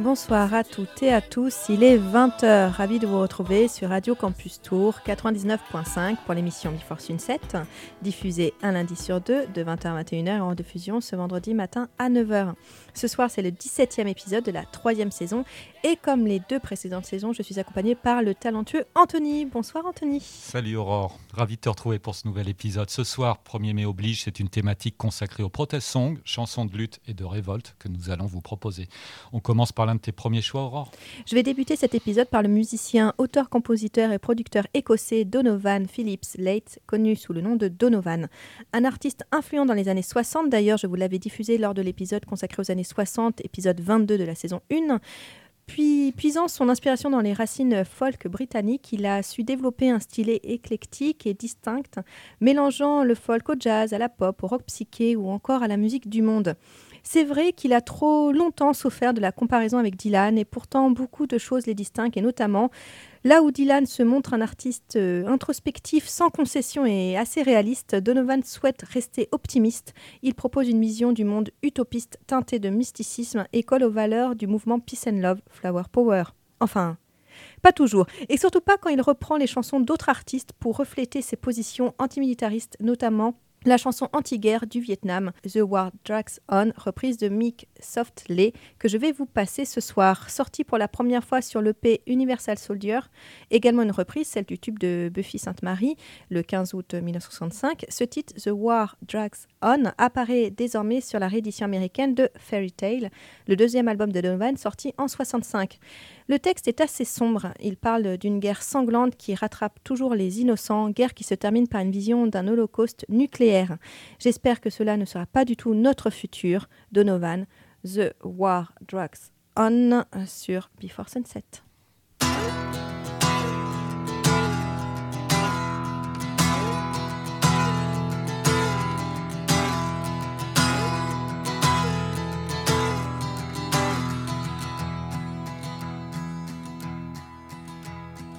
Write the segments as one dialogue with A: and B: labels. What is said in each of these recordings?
A: Bonsoir à toutes et à tous, il est 20h, ravi de vous retrouver sur Radio Campus Tour 99.5 pour l'émission Before Sunset, diffusée un lundi sur deux de 20h à 21h et en diffusion ce vendredi matin à 9h. Ce soir, c'est le 17e épisode de la troisième saison. Et comme les deux précédentes saisons, je suis accompagnée par le talentueux Anthony. Bonsoir Anthony.
B: Salut Aurore, ravi de te retrouver pour ce nouvel épisode. Ce soir, 1er mai oblige, c'est une thématique consacrée au protest song, chansons de lutte et de révolte que nous allons vous proposer. On commence par l'un de tes premiers choix Aurore.
A: Je vais débuter cet épisode par le musicien, auteur, compositeur et producteur écossais Donovan Phillips Late, connu sous le nom de Donovan. Un artiste influent dans les années 60, d'ailleurs je vous l'avais diffusé lors de l'épisode consacré aux années 60, épisode 22 de la saison 1. Puis, puisant son inspiration dans les racines folk britanniques, il a su développer un style éclectique et distinct, mélangeant le folk au jazz, à la pop, au rock psyché ou encore à la musique du monde. C'est vrai qu'il a trop longtemps souffert de la comparaison avec Dylan et pourtant beaucoup de choses les distinguent et notamment là où Dylan se montre un artiste euh, introspectif sans concession et assez réaliste, Donovan souhaite rester optimiste. Il propose une vision du monde utopiste teintée de mysticisme et colle aux valeurs du mouvement Peace and Love, Flower Power. Enfin, pas toujours, et surtout pas quand il reprend les chansons d'autres artistes pour refléter ses positions antimilitaristes, notamment la chanson anti-guerre du Vietnam, The War Drags On, reprise de Mick Softley, que je vais vous passer ce soir. Sortie pour la première fois sur l'EP Universal Soldier, également une reprise, celle du tube de Buffy Sainte-Marie, le 15 août 1965. Ce titre, The War Drags On, apparaît désormais sur la réédition américaine de Fairy Tale, le deuxième album de Donovan sorti en 65. Le texte est assez sombre. Il parle d'une guerre sanglante qui rattrape toujours les innocents, guerre qui se termine par une vision d'un holocauste nucléaire. J'espère que cela ne sera pas du tout notre futur. Donovan, The War Drugs On sur Before Sunset.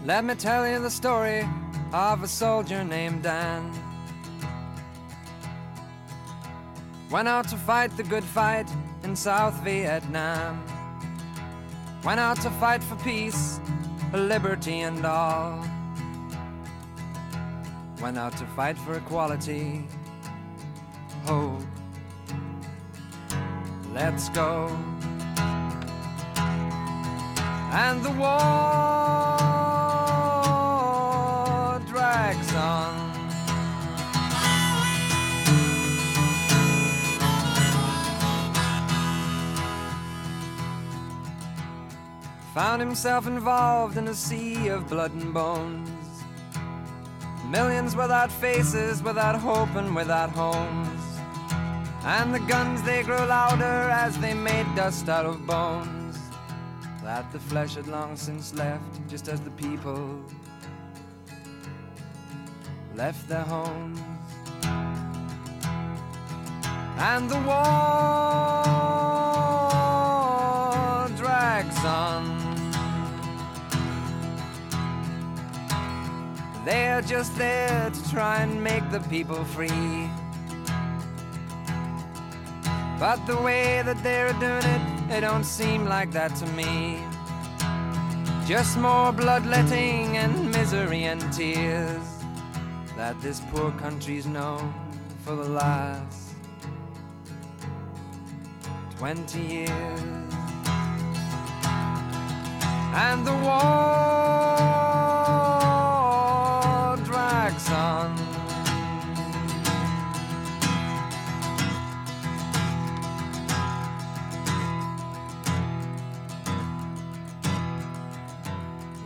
C: Let me tell you the story of a soldier named Dan. Went out to fight the good fight in South Vietnam. Went out to fight for peace, for liberty, and all. Went out to fight for equality, hope. Let's go. And the war Found himself involved in a sea of blood and bones. Millions without faces, without hope, and without homes. And the guns they grew louder as they made dust out of bones. That the flesh had long since left, just as the people left their homes. And the war They're just there to try and make the people free. But the way that they're doing it, it don't seem like that to me. Just more bloodletting and misery and tears that this poor country's known for the last 20 years. And the war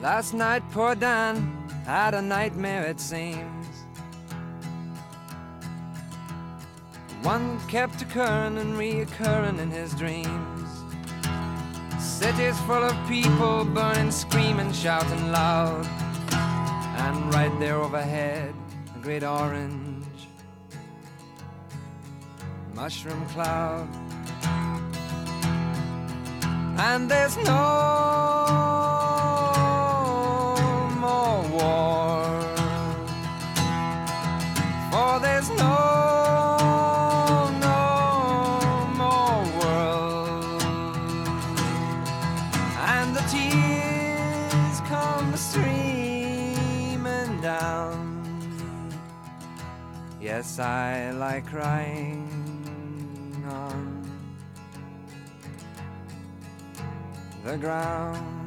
C: Last night, poor Dan had a nightmare, it seems. One kept occurring and reoccurring in his dreams. Cities full of people burning, screaming, shouting loud. And right there overhead, a great orange mushroom cloud. And there's no
D: down. Yes, I like crying on the ground.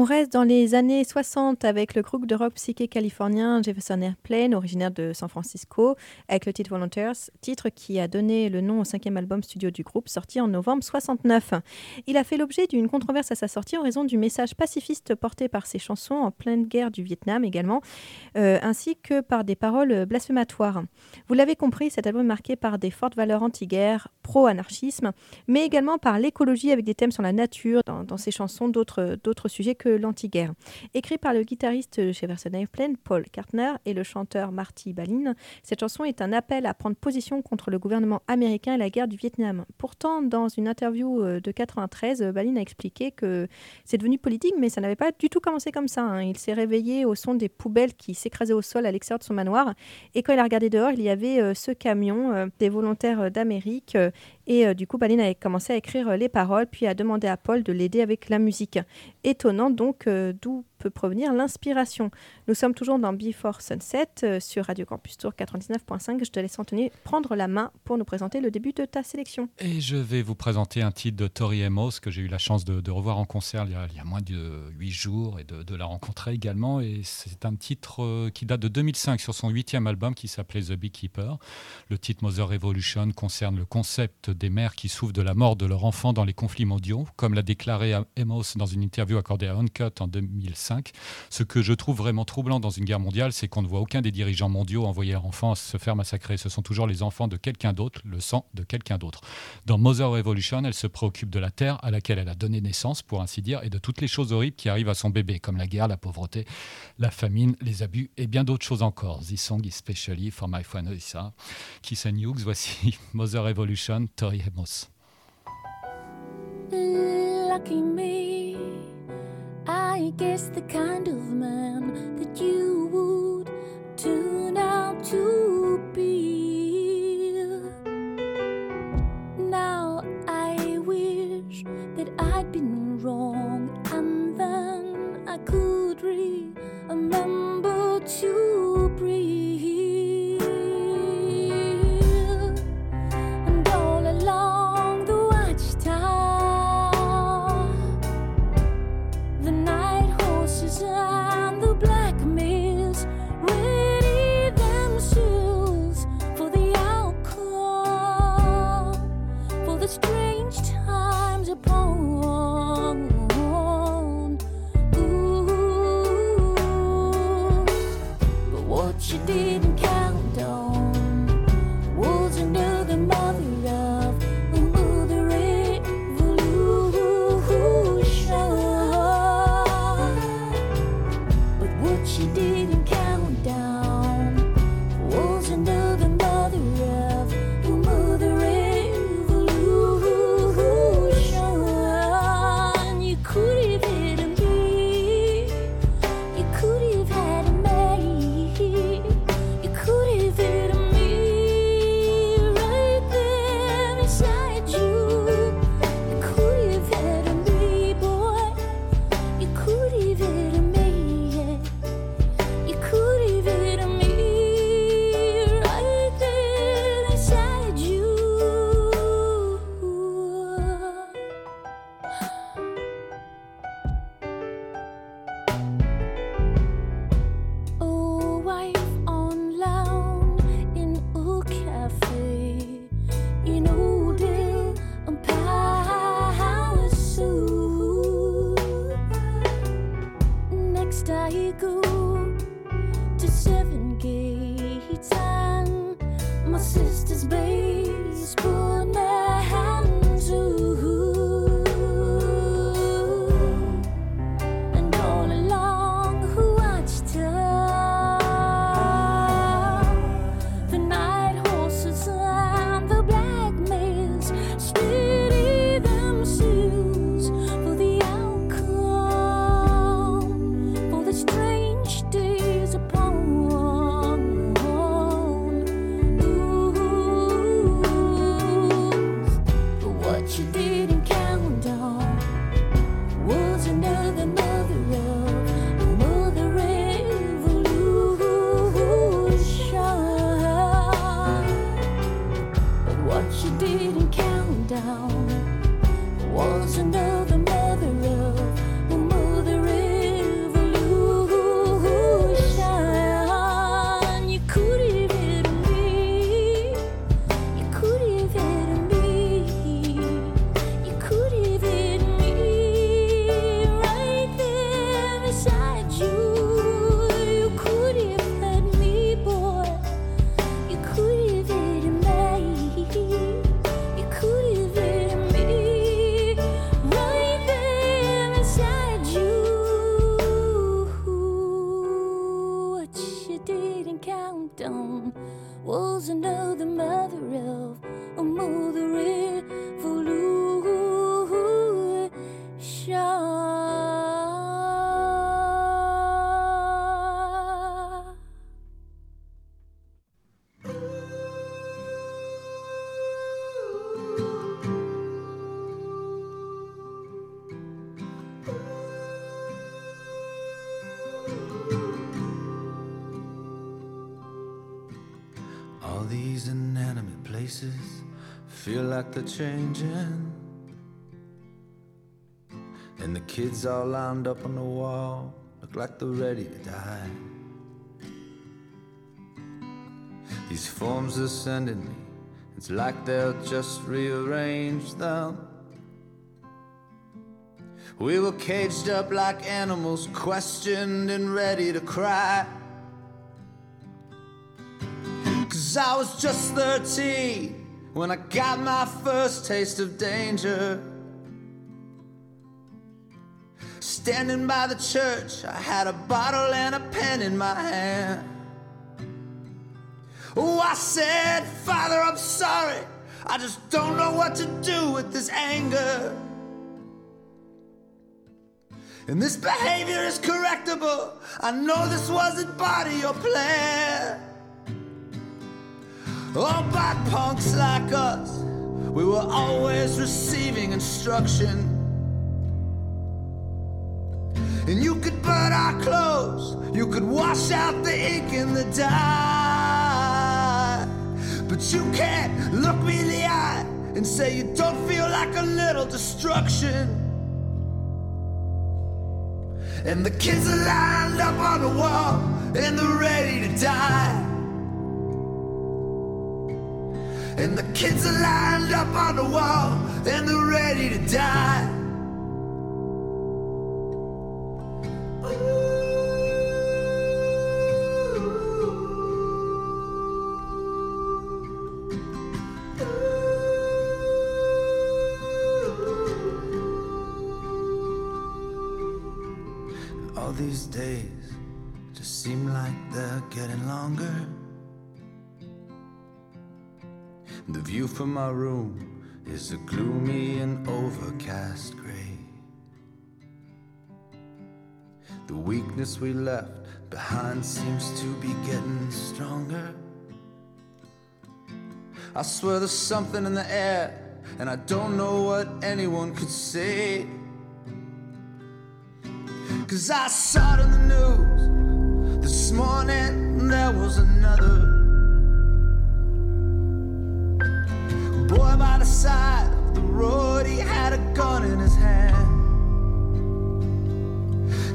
A: On reste dans les années 60 avec le groupe de rock psyché californien Jefferson Airplane, originaire de San Francisco, avec le titre Volunteers, titre qui a donné le nom au cinquième album studio du groupe, sorti en novembre 69. Il a fait l'objet d'une controverse à sa sortie en raison du message pacifiste porté par ses chansons en pleine guerre du Vietnam également, euh, ainsi que par des paroles blasphématoires. Vous l'avez compris, cet album est marqué par des fortes valeurs anti-guerre, pro-anarchisme, mais également par l'écologie avec des thèmes sur la nature dans, dans ses chansons, d'autres sujets que l'anti-guerre. Écrit par le guitariste chez Version Airplane, Paul Kartner, et le chanteur Marty Balin, cette chanson est un appel à prendre position contre le gouvernement américain et la guerre du Vietnam. Pourtant, dans une interview euh, de 93, Balin a expliqué que c'est devenu politique, mais ça n'avait pas du tout commencé comme ça. Hein. Il s'est réveillé au son des poubelles qui s'écrasaient au sol à l'extérieur de son manoir, et quand il a regardé dehors, il y avait euh, ce camion euh, des volontaires d'Amérique et euh, du coup, Baline a commencé à écrire euh, les paroles, puis a demandé à Paul de l'aider avec la musique. Étonnant donc euh, d'où peut provenir l'inspiration. Nous sommes toujours dans Before Sunset euh, sur Radio Campus Tour 99.5. Je te laisse Anthony prendre la main pour nous présenter le début de ta sélection.
B: Et je vais vous présenter un titre de Tori Amos que j'ai eu la chance de, revoir en concert il y, a, moins de 8 jours et de, de la rencontrer également. Et c'est un titre euh, qui date de 2005 sur son huitième album qui s'appelait The Beekeeper. Le titre Mother Revolution concerne le concept des mères qui souffrent de la mort de leur enfant dans les conflits mondiaux, comme l'a déclaré Amos dans une interview accordée à Uncut en 2005. Ce que je trouve vraiment troublant dans une guerre mondiale, c'est qu'on ne voit aucun des dirigeants mondiaux envoyer leurs enfants se faire massacrer. Ce sont toujours les enfants de quelqu'un d'autre, le sang de quelqu'un d'autre. Dans Mother Revolution, elle se préoccupe de la terre à laquelle elle a donné naissance, pour ainsi dire, et de toutes les choses horribles qui arrivent à son bébé, comme la guerre, la pauvreté, la famine, les abus et bien d'autres choses encore. This song is for my friend Lisa. Kiss and Hughes, voici Mother Revolution, Tori Amos.
E: Lucky me. I guess the kind of man that you would turn out to be. Now I wish that I'd been wrong, and then I could remember to
F: like they're changing. And the kids all lined up on the wall look like they're ready to die. These forms are sending me, it's like they'll just rearrange them. We were caged up like animals, questioned and ready to cry. Cause I was just 13 when I got my first taste of danger. Standing by the church, I had a bottle and a pen in my hand. Oh, I said, Father, I'm sorry. I just don't know what to do with this anger. And this behavior is correctable. I know this wasn't part of your plan. All by punks like us, we were always receiving instruction. And you could burn our clothes, you could wash out the ink in the dye. But you can't look me in the eye and say you don't feel like a little destruction. And the kids are lined up on the wall and they're ready to die. And the kids are lined up on the wall and they're ready to die. All these days just seem like they're getting longer. The view from my room is a gloomy and overcast gray. The weakness we left behind seems to be getting stronger. I swear there's something in the air, and I don't know what anyone could say. Cause I saw it in the news this morning, there was another boy by the side of the road, he had a gun in his hand.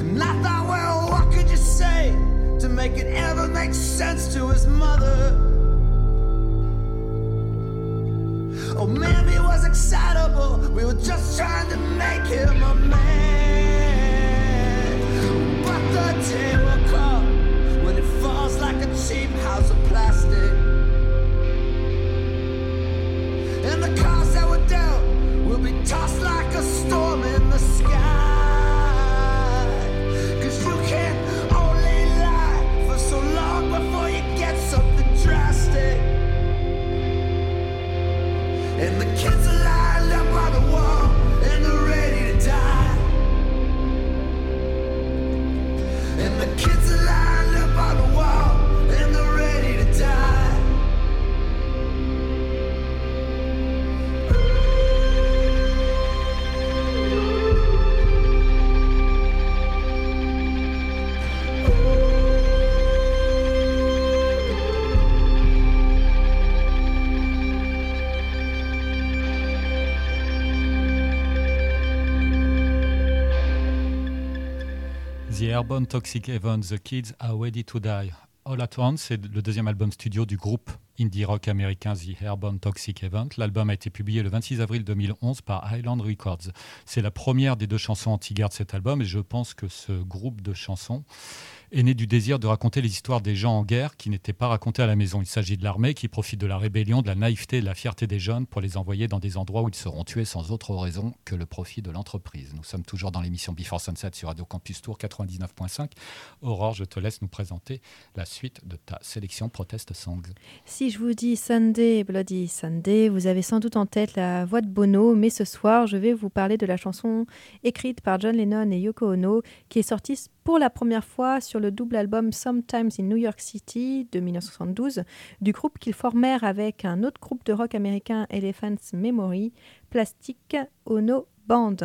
F: And I thought, well, what could you say to make it ever make sense to his mother? Oh, it was excitable. We were just trying to make him a man. But the day will come when it falls like a cheap house of plastic. Tossed like a storm in the sky.
B: Airborne Toxic Heaven, The Kids Are Ready to Die. All at Once, c'est le deuxième album studio du groupe indie rock américain The Airborne Toxic Event. L'album a été publié le 26 avril 2011 par Highland Records. C'est la première des deux chansons anti-guerre de cet album et je pense que ce groupe de chansons est né du désir de raconter les histoires des gens en guerre qui n'étaient pas racontées à la maison. Il s'agit de l'armée qui profite de la rébellion, de la naïveté et de la fierté des jeunes pour les envoyer dans des endroits où ils seront tués sans autre raison que le profit de l'entreprise. Nous sommes toujours dans l'émission Before Sunset sur Radio Campus Tour 99.5. Aurore, je te laisse nous présenter la suite de ta sélection Protest Songs.
A: Si je vous dis Sunday, Bloody Sunday, vous avez sans doute en tête la voix de Bono, mais ce soir, je vais vous parler de la chanson écrite par John Lennon et Yoko Ono, qui est sortie pour la première fois sur le double album Sometimes in New York City de 1972 du groupe qu'ils formèrent avec un autre groupe de rock américain Elephant's Memory, Plastic Ono Band.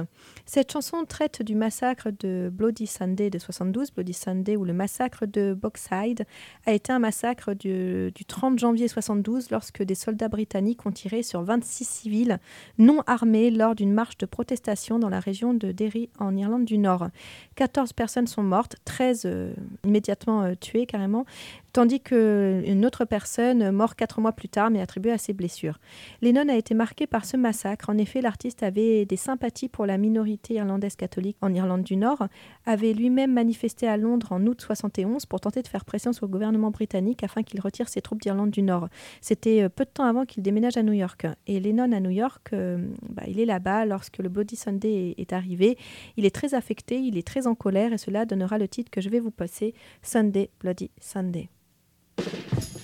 A: Cette chanson traite du massacre de Bloody Sunday de 72, Bloody Sunday ou le massacre de Boxside a été un massacre du, du 30 janvier 72 lorsque des soldats britanniques ont tiré sur 26 civils non armés lors d'une marche de protestation dans la région de Derry en Irlande du Nord. 14 personnes sont mortes, 13 euh, immédiatement euh, tuées carrément, tandis qu'une autre personne, morte quatre mois plus tard, mais attribuée à ses blessures. Lennon a été marqué par ce massacre. En effet, l'artiste avait des sympathies pour la minorité irlandaise catholique en Irlande du Nord, avait lui-même manifesté à Londres en août 71 pour tenter de faire pression sur le gouvernement britannique afin qu'il retire ses troupes d'Irlande du Nord. C'était euh, peu de temps avant qu'il déménage à New York. Et Lennon à New York, euh, bah, il est là-bas lorsque le Bloody Sunday est arrivé. Il est très affecté, il est très en colère et cela donnera le titre que je vais vous passer, Sunday, Bloody Sunday.
G: Thank you.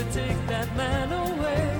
G: To take that man away.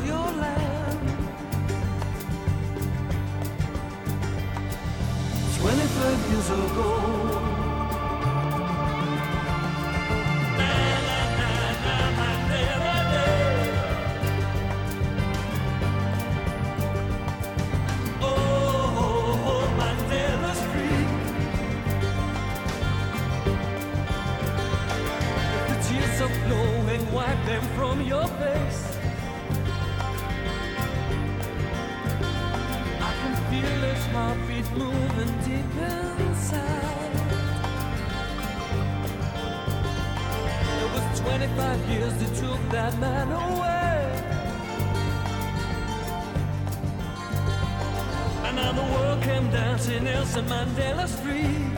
G: the tears are flowing, wipe them from your face. 25 years took that man away. And now the world came dancing, Nelson Mandela's free.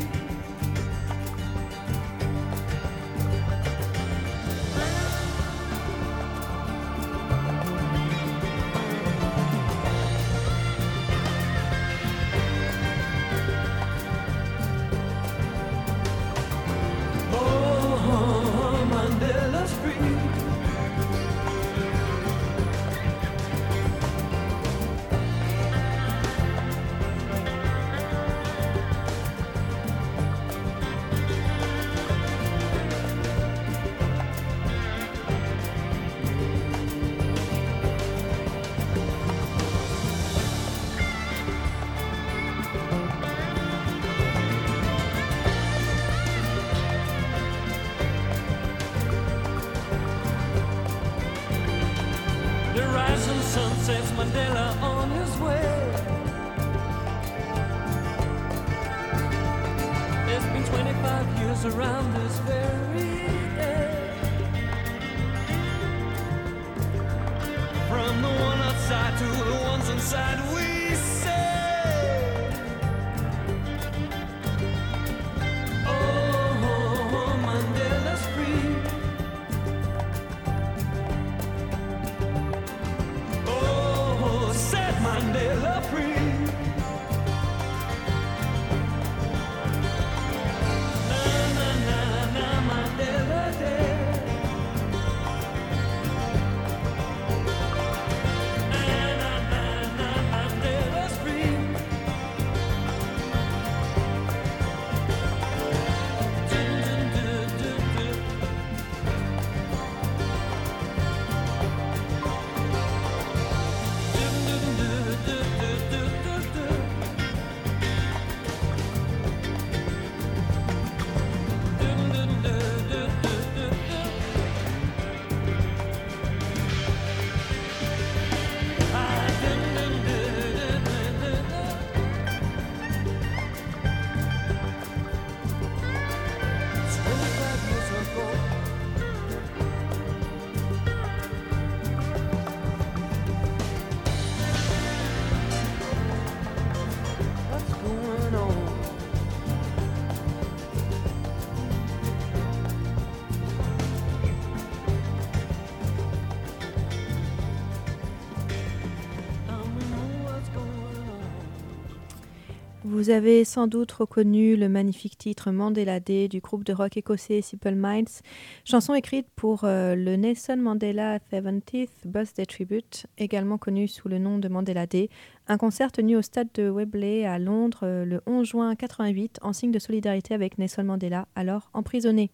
A: Vous avez sans doute reconnu le magnifique titre Mandela Day du groupe de rock écossais Simple Minds, chanson écrite pour euh, le Nelson Mandela 70th Birthday Tribute, également connu sous le nom de Mandela Day, un concert tenu au stade de Wembley à Londres euh, le 11 juin 88 en signe de solidarité avec Nelson Mandela, alors emprisonné.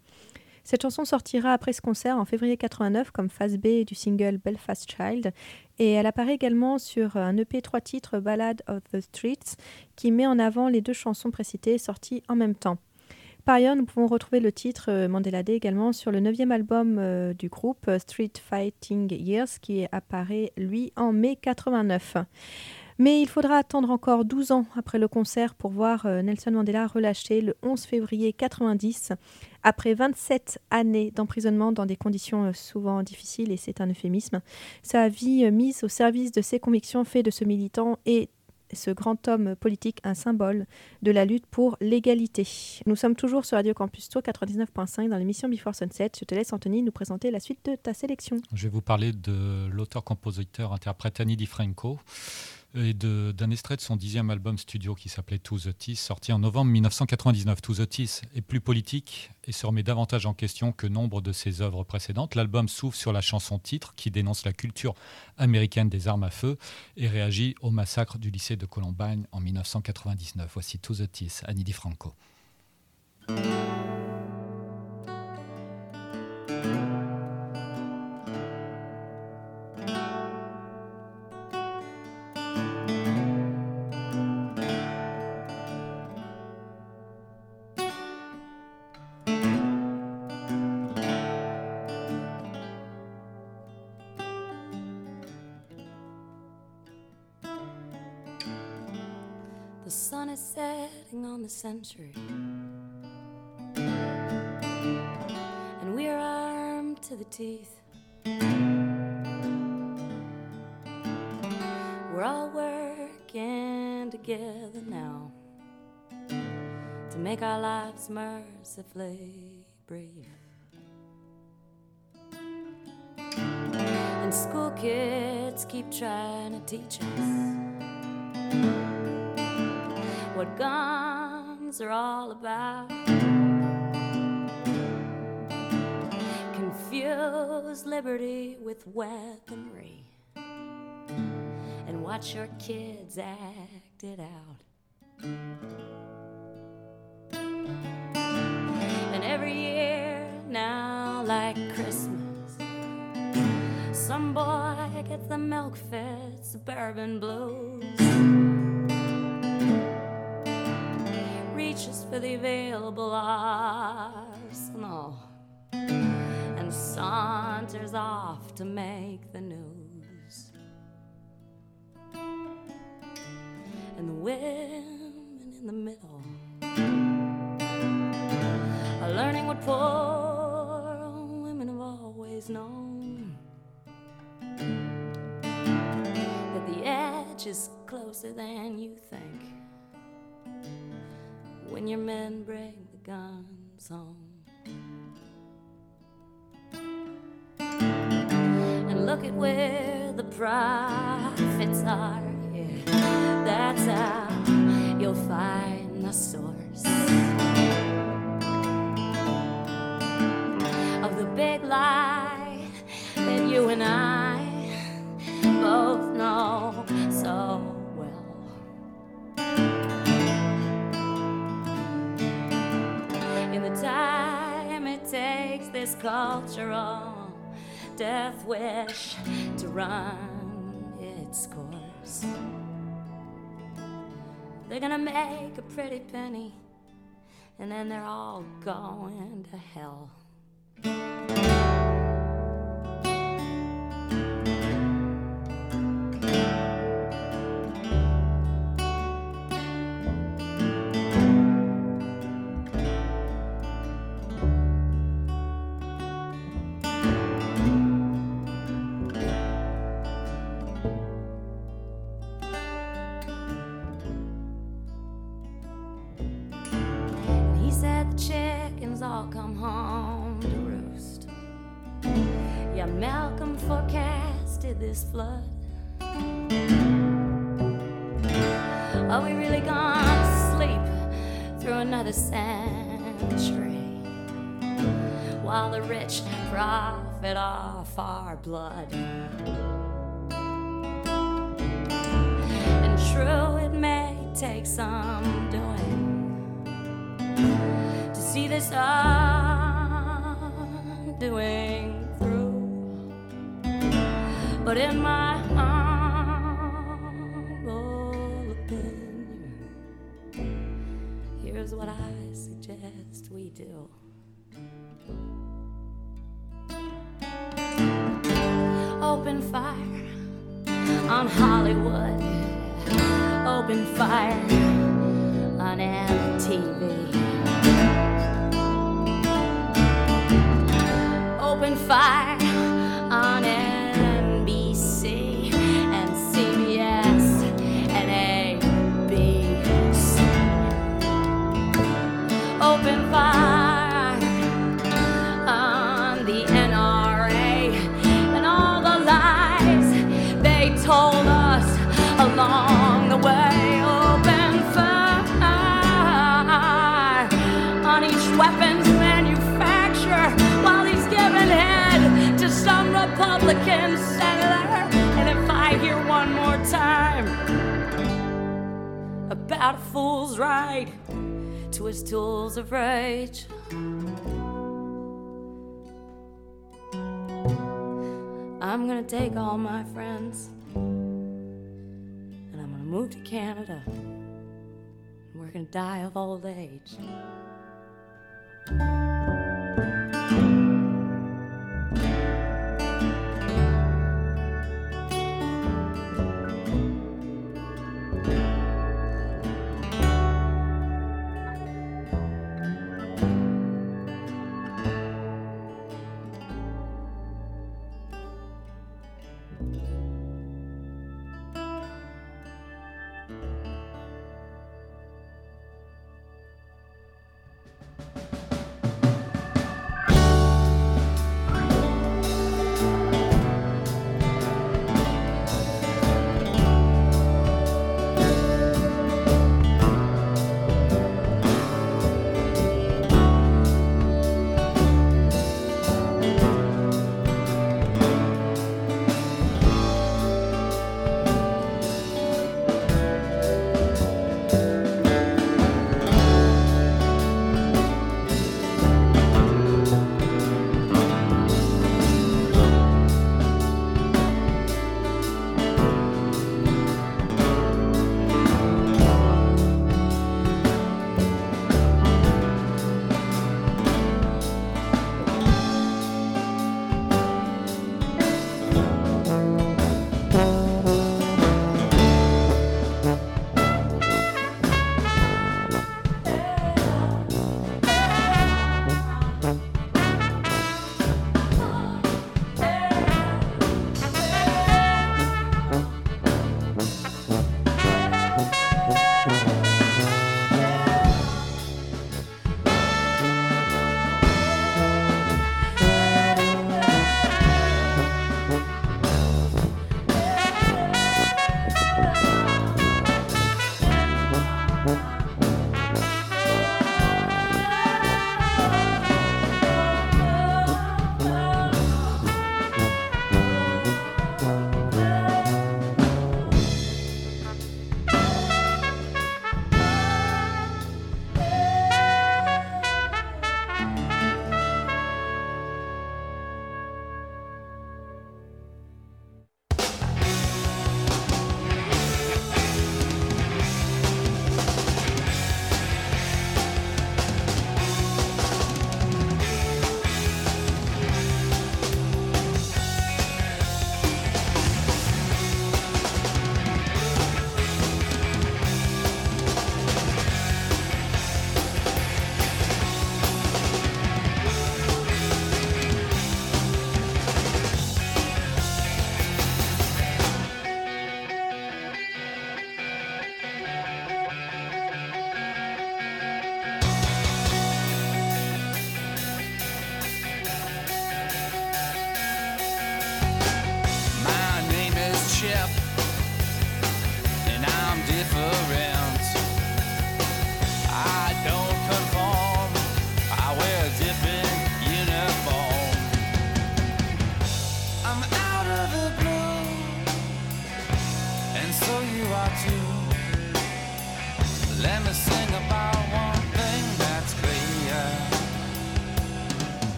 A: Cette chanson sortira après ce concert en février 89 comme phase B du single Belfast Child et elle apparaît également sur un EP 3 titres Ballad of the Streets qui met en avant les deux chansons précitées sorties en même temps. Par ailleurs, nous pouvons retrouver le titre euh, Mandela Day également sur le neuvième album euh, du groupe euh, Street Fighting Years qui apparaît lui en mai 89. Mais il faudra attendre encore 12 ans après le concert pour voir Nelson Mandela relâché le 11 février 90 après 27 années d'emprisonnement dans des conditions euh, souvent difficiles, et c'est un euphémisme. Sa vie euh, mise au service de ses convictions fait de ce militant et ce grand homme politique un symbole de la lutte pour l'égalité. Nous sommes toujours sur Radio Campus Tour 99.5 dans l'émission Before Sunset. Je te laisse, Anthony, nous présenter la suite de ta sélection.
B: Je vais vous parler de l'auteur-compositeur-interprète Annie DiFranco et d'un extrait de son dixième album studio qui s'appelait To the Teeth, sorti en novembre 1999. To the Teeth est plus politique et se remet davantage en question que nombre de ses œuvres précédentes. L'album s'ouvre sur la chanson titre qui dénonce la culture américaine des armes à feu et réagit au massacre du lycée de Columbine en 1999. Voici To the Teeth, Annie DiFranco.
H: The mercifully brief. And school kids keep trying to teach us what guns are all about. Confuse liberty with weaponry and watch your kids act it out. Every year now, like Christmas, some boy gets the milk fed suburban blues reaches for the available arsenal and saunters off to make the news. And the women in the middle learning what poor women have always known that the edge is closer than you think when your men bring the guns home. And look at where the profits are. Yeah, that's how you'll find the source big lie that you and I both know so well. in the time it takes this cultural death wish to run its course. They're gonna make a pretty penny, and then they're all going to hell. Thank you. Profit off our blood. And true, it may take some doing to see this undoing through. But in my humble opinion, here's what I suggest we do. Open fire on Hollywood. Open fire on MTV. Open fire about a fool's ride to his tools of rage. I'm gonna take all my friends and I'm gonna move to Canada. And we're gonna die of old age.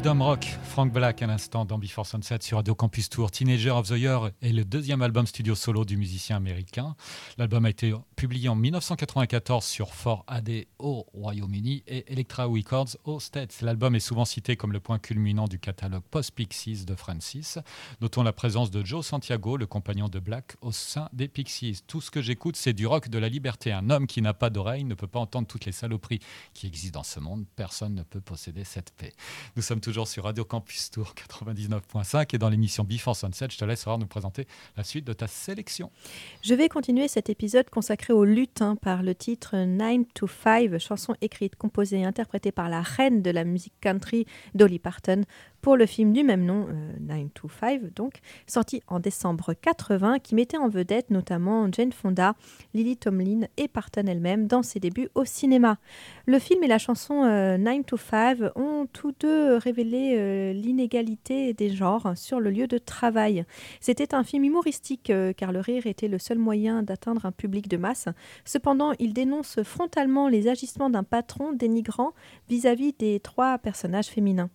F: Freedom Rock,
B: Frank Black à l'instant dans Before Sunset sur Radio Campus Tour. Teenager of the Year est le deuxième album studio solo du musicien américain. L'album a été publié en 1994 sur 4AD au Royaume-Uni et Elektra Records aux States. L'album est souvent cité comme le point culminant du catalogue post-Pixies de Francis. Notons la présence de Joe Santiago, le compagnon de Black, au sein des Pixies. Tout ce que j'écoute, c'est du rock de la liberté. Un homme qui n'a pas d'oreille ne peut pas entendre toutes les saloperies qui existent dans ce monde. Personne ne peut posséder cette paix. Nous sommes toujours sur Radio Campus Tour 99.5 et dans l'émission Before Sunset, je te laisse alors nous présenter la suite de ta sélection.
A: Je vais continuer cet épisode consacré au lutin par le titre 9 to 5, chanson écrite, composée et interprétée par la reine de la musique country, Dolly Parton, pour le film du même nom, euh, 9 to 5, donc, sorti en décembre 80, qui mettait en vedette notamment Jane Fonda, Lily Tomlin et Parton elle-même dans ses débuts au cinéma. Le film et la chanson euh, 9 to 5 ont tous deux révélé euh, l'inégalité des genres sur le lieu de travail. C'était un film humoristique euh, car le rire était le seul moyen d'atteindre un public de masse. Cependant, il dénonce frontalement les agissements d'un patron dénigrant vis-à-vis des trois personnages féminins.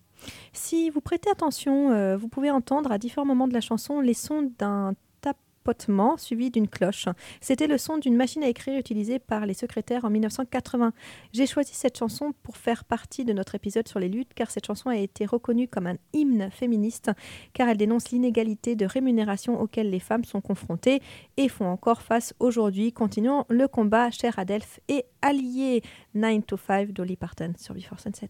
A: Si vous prêtez attention, euh, vous pouvez entendre à différents moments de la chanson les sons d'un tapotement suivi d'une cloche. C'était le son d'une machine à écrire utilisée par les secrétaires en 1980. J'ai choisi cette chanson pour faire partie de notre épisode sur les luttes car cette chanson a été reconnue comme un hymne féministe car elle dénonce l'inégalité de rémunération auquel les femmes sont confrontées et font encore face aujourd'hui. Continuons le combat, cher Adelph et allié 9 to 5 Dolly Parton sur Before Sunset.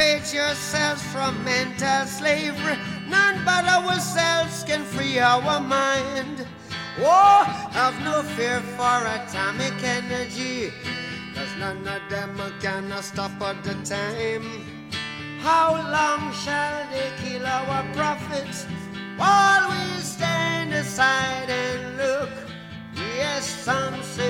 I: Emancipate yourselves from mental slavery. None but ourselves can free our mind. Oh, have no fear for atomic energy. Cause none of them can stop at the time. How long shall they kill our prophets while we stand aside and look? Yes, some say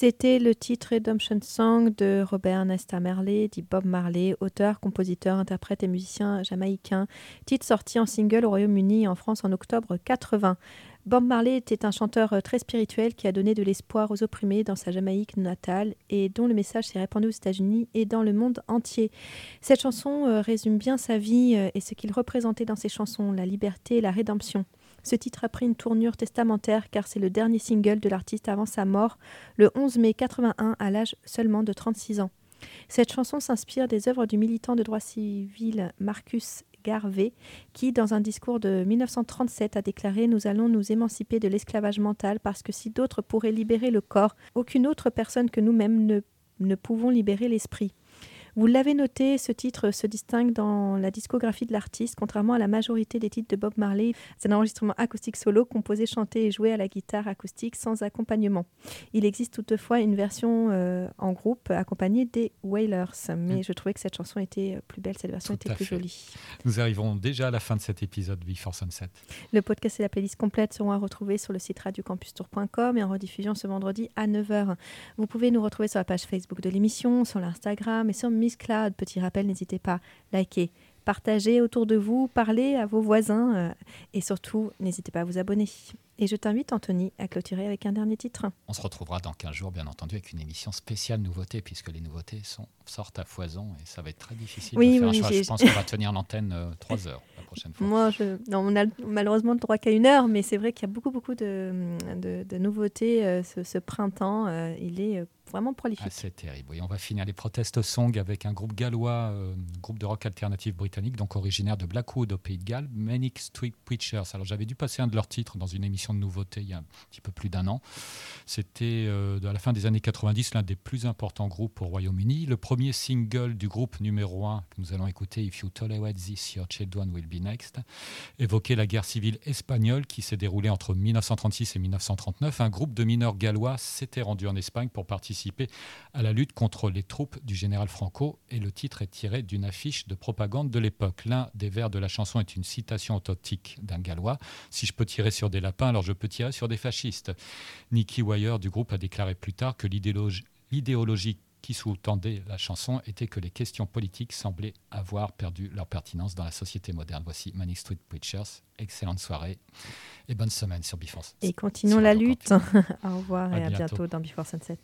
A: C'était le titre Redemption Song de Robert Nesta Marley, dit Bob Marley, auteur, compositeur, interprète et musicien jamaïcain. Titre sorti en single au Royaume-Uni et en France en octobre 80. Bob Marley était un chanteur très spirituel qui a donné de l'espoir aux opprimés dans sa Jamaïque natale et dont le message s'est répandu aux États-Unis et dans le monde entier. Cette chanson euh, résume bien sa vie euh, et ce qu'il représentait dans ses chansons, la liberté et la rédemption. Ce titre a pris une tournure testamentaire car c'est le dernier single de l'artiste avant sa mort, le 11 mai 81 à l'âge seulement de 36 ans. Cette chanson s'inspire des œuvres du militant de droit civil Marcus Garvey, qui, dans un discours de 1937, a déclaré Nous allons nous émanciper de l'esclavage mental parce que si d'autres pourraient libérer le corps, aucune autre personne que nous-mêmes ne, ne pouvons libérer l'esprit. Vous l'avez noté, ce titre se distingue dans la discographie de l'artiste, contrairement à la majorité des titres de Bob Marley. C'est un enregistrement acoustique solo, composé, chanté et joué à la guitare acoustique sans accompagnement. Il existe toutefois une version euh, en groupe accompagnée des Wailers, mais
B: Mm.
A: je trouvais que cette chanson était plus belle, cette version
B: Tout
A: était plus
B: fait.
A: jolie.
B: Nous arrivons déjà à la fin de cet épisode Before Sunset.
A: Le podcast et la playlist complète seront à retrouver sur le site radiocampustour.com et en rediffusion ce vendredi à 9h. Vous pouvez nous retrouver sur la page Facebook de l'émission, sur l'Instagram et sur Miss Cloud. Petit rappel, n'hésitez pas, likez, partagez autour de vous, parlez à vos voisins euh, et surtout, n'hésitez pas à vous abonner. Et je t'invite, Anthony, à clôturer avec un dernier titre.
B: On se retrouvera dans 15 jours, bien entendu, avec une émission spéciale nouveauté, puisque les nouveautés sont, sortent à foison et ça va être très difficile
A: Oui,
B: de faire
A: oui,
B: un choix.
A: j'ai-
B: Je pense qu'on va tenir l'antenne 3 heures la prochaine fois.
A: Moi, je... non, on a malheureusement le droit qu'à une heure, mais c'est vrai qu'il y a beaucoup, beaucoup de, de- de nouveautés euh, ce, ce printemps. euh, il est euh, vraiment prolifique.
B: Ah, c'est terrible. On va finir les protest songs avec un groupe gallois, euh, groupe de rock alternatif britannique, donc originaire de Blackwood au Pays de Galles, Manic Street Preachers. Alors j'avais dû passer un de leurs titres dans une émission de nouveautés il y a un petit peu plus d'un an. C'était euh, à la fin des années 90 l'un des plus importants groupes au Royaume-Uni. Le premier single du groupe numéro 1 que nous allons écouter, If You Tolerate This, Your Children Will Be Next, évoquait la guerre civile espagnole qui s'est déroulée entre 1936 et 1939. Un groupe de mineurs gallois s'était rendu en Espagne pour participer à la lutte contre les troupes du général Franco et le titre est tiré d'une affiche de propagande de l'époque. L'un des vers de la chanson est une citation authentique d'un gallois. Si je peux tirer sur des lapins, alors je peux tirer sur des fascistes. Nicky Wire du groupe a déclaré plus tard que l'idéologie qui sous-tendait la chanson était que les questions politiques semblaient avoir perdu leur pertinence dans la société moderne. Voici Manic Street Preachers. Excellente soirée et bonne semaine sur Bifance.
A: Et continuons la lutte. Au revoir
B: À
A: et à
B: bientôt.
A: bientôt dans Before Sunset.